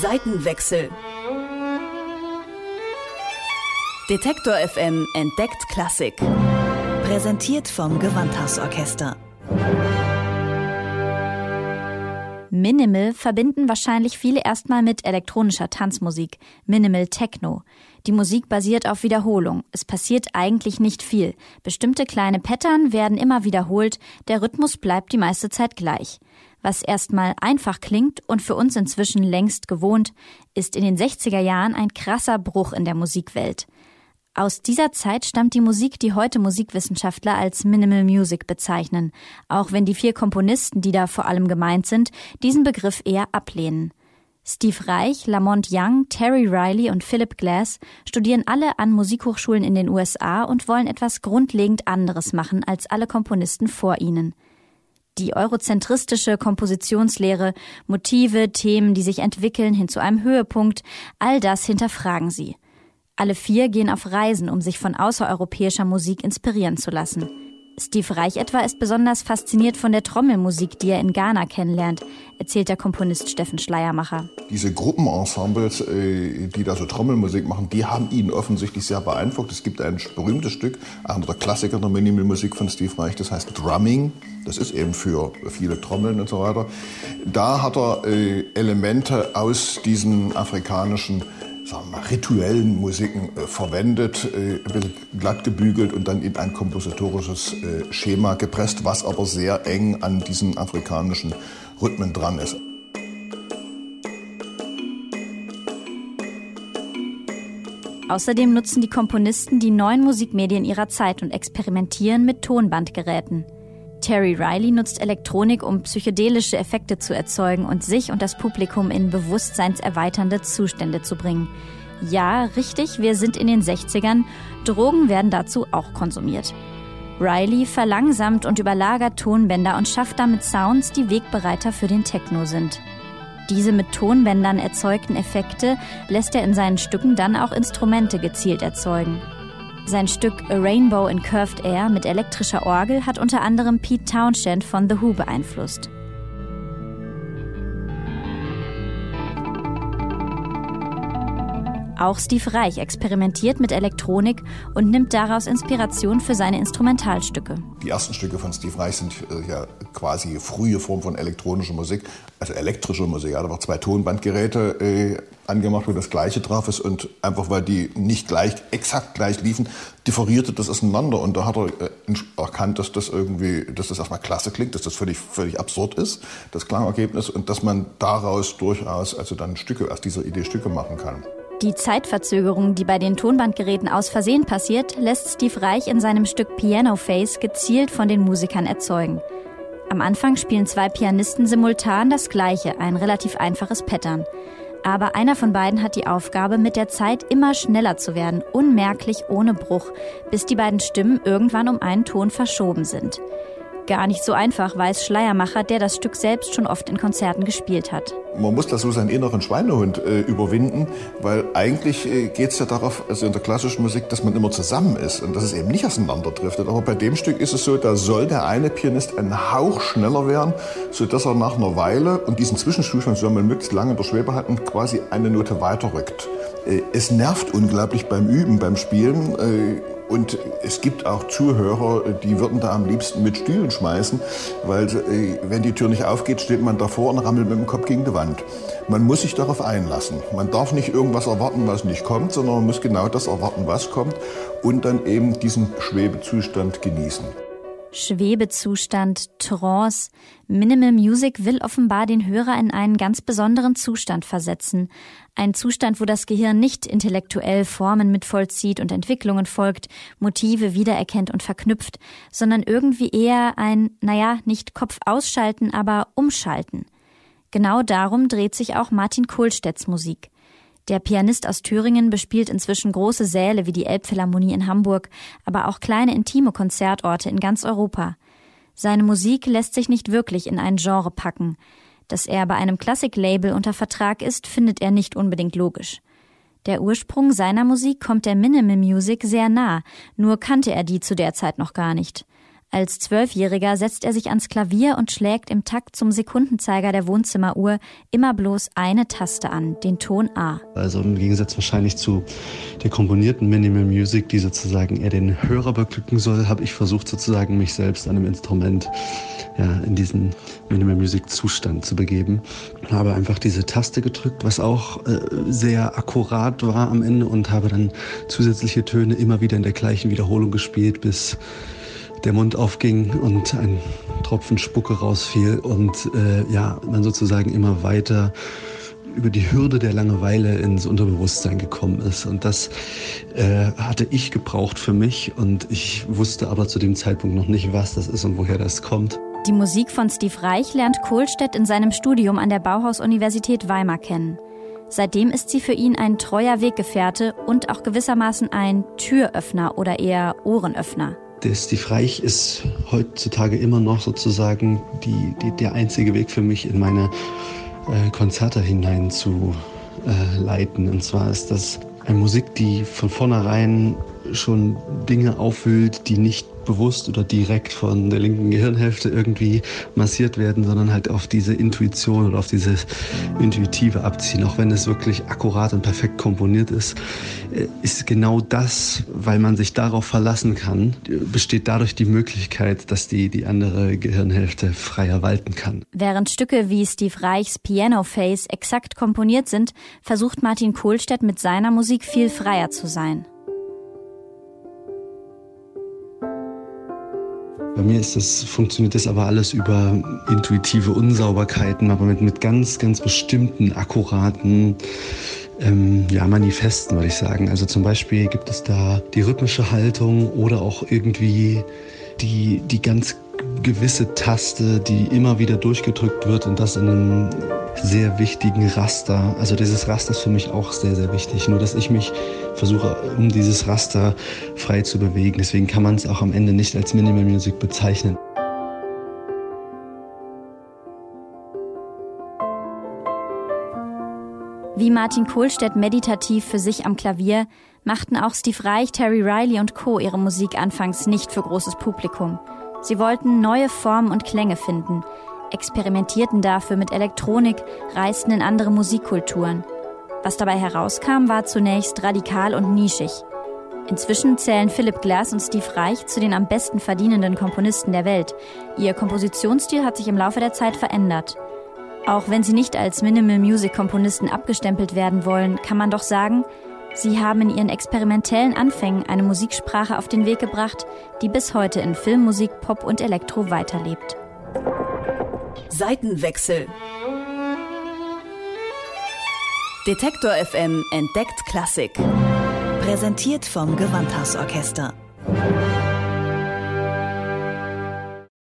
Seitenwechsel. Detektor FM entdeckt Klassik. Präsentiert vom Gewandhausorchester. Minimal verbinden wahrscheinlich viele erstmal mit elektronischer Tanzmusik, Minimal Techno. Die Musik basiert auf Wiederholung. Es passiert eigentlich nicht viel. Bestimmte kleine Pattern werden immer wiederholt, der Rhythmus bleibt die meiste Zeit gleich. Was erstmal einfach klingt und für uns inzwischen längst gewohnt, ist in den 60er Jahren ein krasser Bruch in der Musikwelt. Aus dieser Zeit stammt die Musik, die heute Musikwissenschaftler als Minimal Music bezeichnen, auch wenn die vier Komponisten, die da vor allem gemeint sind, diesen Begriff eher ablehnen. Steve Reich, Lamont Young, Terry Riley und Philip Glass studieren alle an Musikhochschulen in den USA und wollen etwas grundlegend anderes machen als alle Komponisten vor ihnen. Die eurozentristische Kompositionslehre, Motive, Themen, die sich entwickeln hin zu einem Höhepunkt, all das hinterfragen sie. Alle vier gehen auf Reisen, um sich von außereuropäischer Musik inspirieren zu lassen. Steve Reich etwa ist besonders fasziniert von der Trommelmusik, die er in Ghana kennenlernt, erzählt der Komponist Steffen Schleiermacher. Diese Gruppenensembles, äh, die da so Trommelmusik machen, die haben ihn offensichtlich sehr beeindruckt. Es gibt ein berühmtes Stück, einer der Klassiker der Minimalmusik von Steve Reich, das heißt Drumming. Das ist eben für viele Trommeln und so weiter. Da hat er äh, Elemente aus diesen afrikanischen sagen wir mal, rituellen Musiken äh, verwendet, äh, ein bisschen glatt gebügelt und dann in ein kompositorisches äh, Schema gepresst, was aber sehr eng an diesen afrikanischen Rhythmen dran ist. Außerdem nutzen die Komponisten die neuen Musikmedien ihrer Zeit und experimentieren mit Tonbandgeräten. Terry Riley nutzt Elektronik, um psychedelische Effekte zu erzeugen und sich und das Publikum in bewusstseinserweiternde Zustände zu bringen. Ja, richtig, wir sind in den 60ern. Drogen werden dazu auch konsumiert. Riley verlangsamt und überlagert Tonbänder und schafft damit Sounds, die Wegbereiter für den Techno sind. Diese mit Tonbändern erzeugten Effekte lässt er in seinen Stücken dann auch Instrumente gezielt erzeugen. Sein Stück A Rainbow in Curved Air mit elektrischer Orgel hat unter anderem Pete Townshend von The Who beeinflusst. Auch Steve Reich experimentiert mit Elektronik und nimmt daraus Inspiration für seine Instrumentalstücke. Die ersten Stücke von Steve Reich sind äh, ja quasi frühe Form von elektronischer Musik, also elektrische Musik. Er hat aber zwei Tonbandgeräte äh, angemacht, wo das Gleiche drauf ist und einfach weil die nicht gleich, exakt gleich liefen, differierte das auseinander und da hat er äh, erkannt, dass das irgendwie, dass das erstmal klasse klingt, dass das völlig, völlig absurd ist, das Klangergebnis und dass man daraus durchaus also dann Stücke, aus dieser Idee Stücke machen kann. Die Zeitverzögerung, die bei den Tonbandgeräten aus Versehen passiert, lässt Steve Reich in seinem Stück Piano Face gezielt von den Musikern erzeugen. Am Anfang spielen zwei Pianisten simultan das gleiche, ein relativ einfaches Pattern. Aber einer von beiden hat die Aufgabe, mit der Zeit immer schneller zu werden, unmerklich ohne Bruch, bis die beiden Stimmen irgendwann um einen Ton verschoben sind. Gar nicht so einfach, weiß Schleiermacher, der das Stück selbst schon oft in Konzerten gespielt hat. Man muss da so seinen inneren Schweinehund äh, überwinden, weil eigentlich äh, geht es ja darauf, also in der klassischen Musik, dass man immer zusammen ist und dass es eben nicht auseinanderdriftet. Aber bei dem Stück ist es so, da soll der eine Pianist einen Hauch schneller werden, sodass er nach einer Weile und diesen Zwischenzustand soll man möglichst lange in der Schwebe halten, quasi eine Note weiterrückt. Äh, es nervt unglaublich beim Üben, beim Spielen. Äh, und es gibt auch Zuhörer, die würden da am liebsten mit Stühlen schmeißen, weil äh, wenn die Tür nicht aufgeht, steht man davor und rammelt mit dem Kopf gegen die Wand. Man muss sich darauf einlassen. Man darf nicht irgendwas erwarten, was nicht kommt, sondern man muss genau das erwarten, was kommt und dann eben diesen Schwebezustand genießen. Schwebezustand, Trance. Minimal Music will offenbar den Hörer in einen ganz besonderen Zustand versetzen. Ein Zustand, wo das Gehirn nicht intellektuell Formen mitvollzieht und Entwicklungen folgt, Motive wiedererkennt und verknüpft, sondern irgendwie eher ein, naja, nicht Kopf ausschalten, aber umschalten. Genau darum dreht sich auch Martin Kohlstedts Musik. Der Pianist aus Thüringen bespielt inzwischen große Säle wie die Elbphilharmonie in Hamburg, aber auch kleine intime Konzertorte in ganz Europa. Seine Musik lässt sich nicht wirklich in ein Genre packen. Dass er bei einem Klassiklabel unter Vertrag ist, findet er nicht unbedingt logisch. Der Ursprung seiner Musik kommt der Minimal Music sehr nah, nur kannte er die zu der Zeit noch gar nicht. Als Zwölfjähriger setzt er sich ans Klavier und schlägt im Takt zum Sekundenzeiger der Wohnzimmeruhr immer bloß eine Taste an, den Ton A. Also im Gegensatz wahrscheinlich zu der komponierten Minimal Music, die sozusagen eher den Hörer beglücken soll, habe ich versucht sozusagen mich selbst an einem Instrument ja, in diesen Minimal Music Zustand zu begeben. Habe einfach diese Taste gedrückt, was auch äh, sehr akkurat war am Ende und habe dann zusätzliche Töne immer wieder in der gleichen Wiederholung gespielt, bis der Mund aufging und ein Tropfen Spucke rausfiel und äh, ja, man sozusagen immer weiter über die Hürde der Langeweile ins Unterbewusstsein gekommen ist. Und das äh, hatte ich gebraucht für mich und ich wusste aber zu dem Zeitpunkt noch nicht, was das ist und woher das kommt. Die Musik von Steve Reich lernt Kohlstedt in seinem Studium an der Bauhaus-Universität Weimar kennen. Seitdem ist sie für ihn ein treuer Weggefährte und auch gewissermaßen ein Türöffner oder eher Ohrenöffner. Der Steve Reich ist heutzutage immer noch sozusagen die, die, der einzige Weg für mich in meine äh, Konzerte hinein zu äh, leiten. Und zwar ist das eine Musik, die von vornherein schon Dinge aufwühlt, die nicht bewusst oder direkt von der linken Gehirnhälfte irgendwie massiert werden, sondern halt auf diese Intuition oder auf dieses Intuitive abziehen. Auch wenn es wirklich akkurat und perfekt komponiert ist, äh, ist genau das, weil man sich darauf verlassen kann, besteht dadurch die Möglichkeit, dass die, die andere Gehirnhälfte freier walten kann. Während Stücke wie Steve Reichs Piano Face exakt komponiert sind, versucht Martin Kohlstedt mit seiner Musik viel freier zu sein. Bei mir ist das, funktioniert das aber alles über intuitive Unsauberkeiten, aber mit, mit ganz, ganz bestimmten, akkuraten ähm, ja, Manifesten, würde ich sagen. Also zum Beispiel gibt es da die rhythmische Haltung oder auch irgendwie die, die ganz gewisse Taste, die immer wieder durchgedrückt wird und das in einem sehr wichtigen Raster. Also dieses Raster ist für mich auch sehr, sehr wichtig. Nur dass ich mich versuche, um dieses Raster frei zu bewegen. Deswegen kann man es auch am Ende nicht als Minimal Music bezeichnen. Wie Martin Kohlstedt meditativ für sich am Klavier, machten auch Steve Reich, Terry Riley und Co. ihre Musik anfangs nicht für großes Publikum. Sie wollten neue Formen und Klänge finden, experimentierten dafür mit Elektronik, reisten in andere Musikkulturen. Was dabei herauskam, war zunächst radikal und nischig. Inzwischen zählen Philip Glass und Steve Reich zu den am besten verdienenden Komponisten der Welt. Ihr Kompositionsstil hat sich im Laufe der Zeit verändert. Auch wenn sie nicht als Minimal Music Komponisten abgestempelt werden wollen, kann man doch sagen, sie haben in ihren experimentellen Anfängen eine Musiksprache auf den Weg gebracht, die bis heute in Filmmusik, Pop und Elektro weiterlebt. Seitenwechsel. Detektor FM entdeckt Klassik. Präsentiert vom Gewandhausorchester.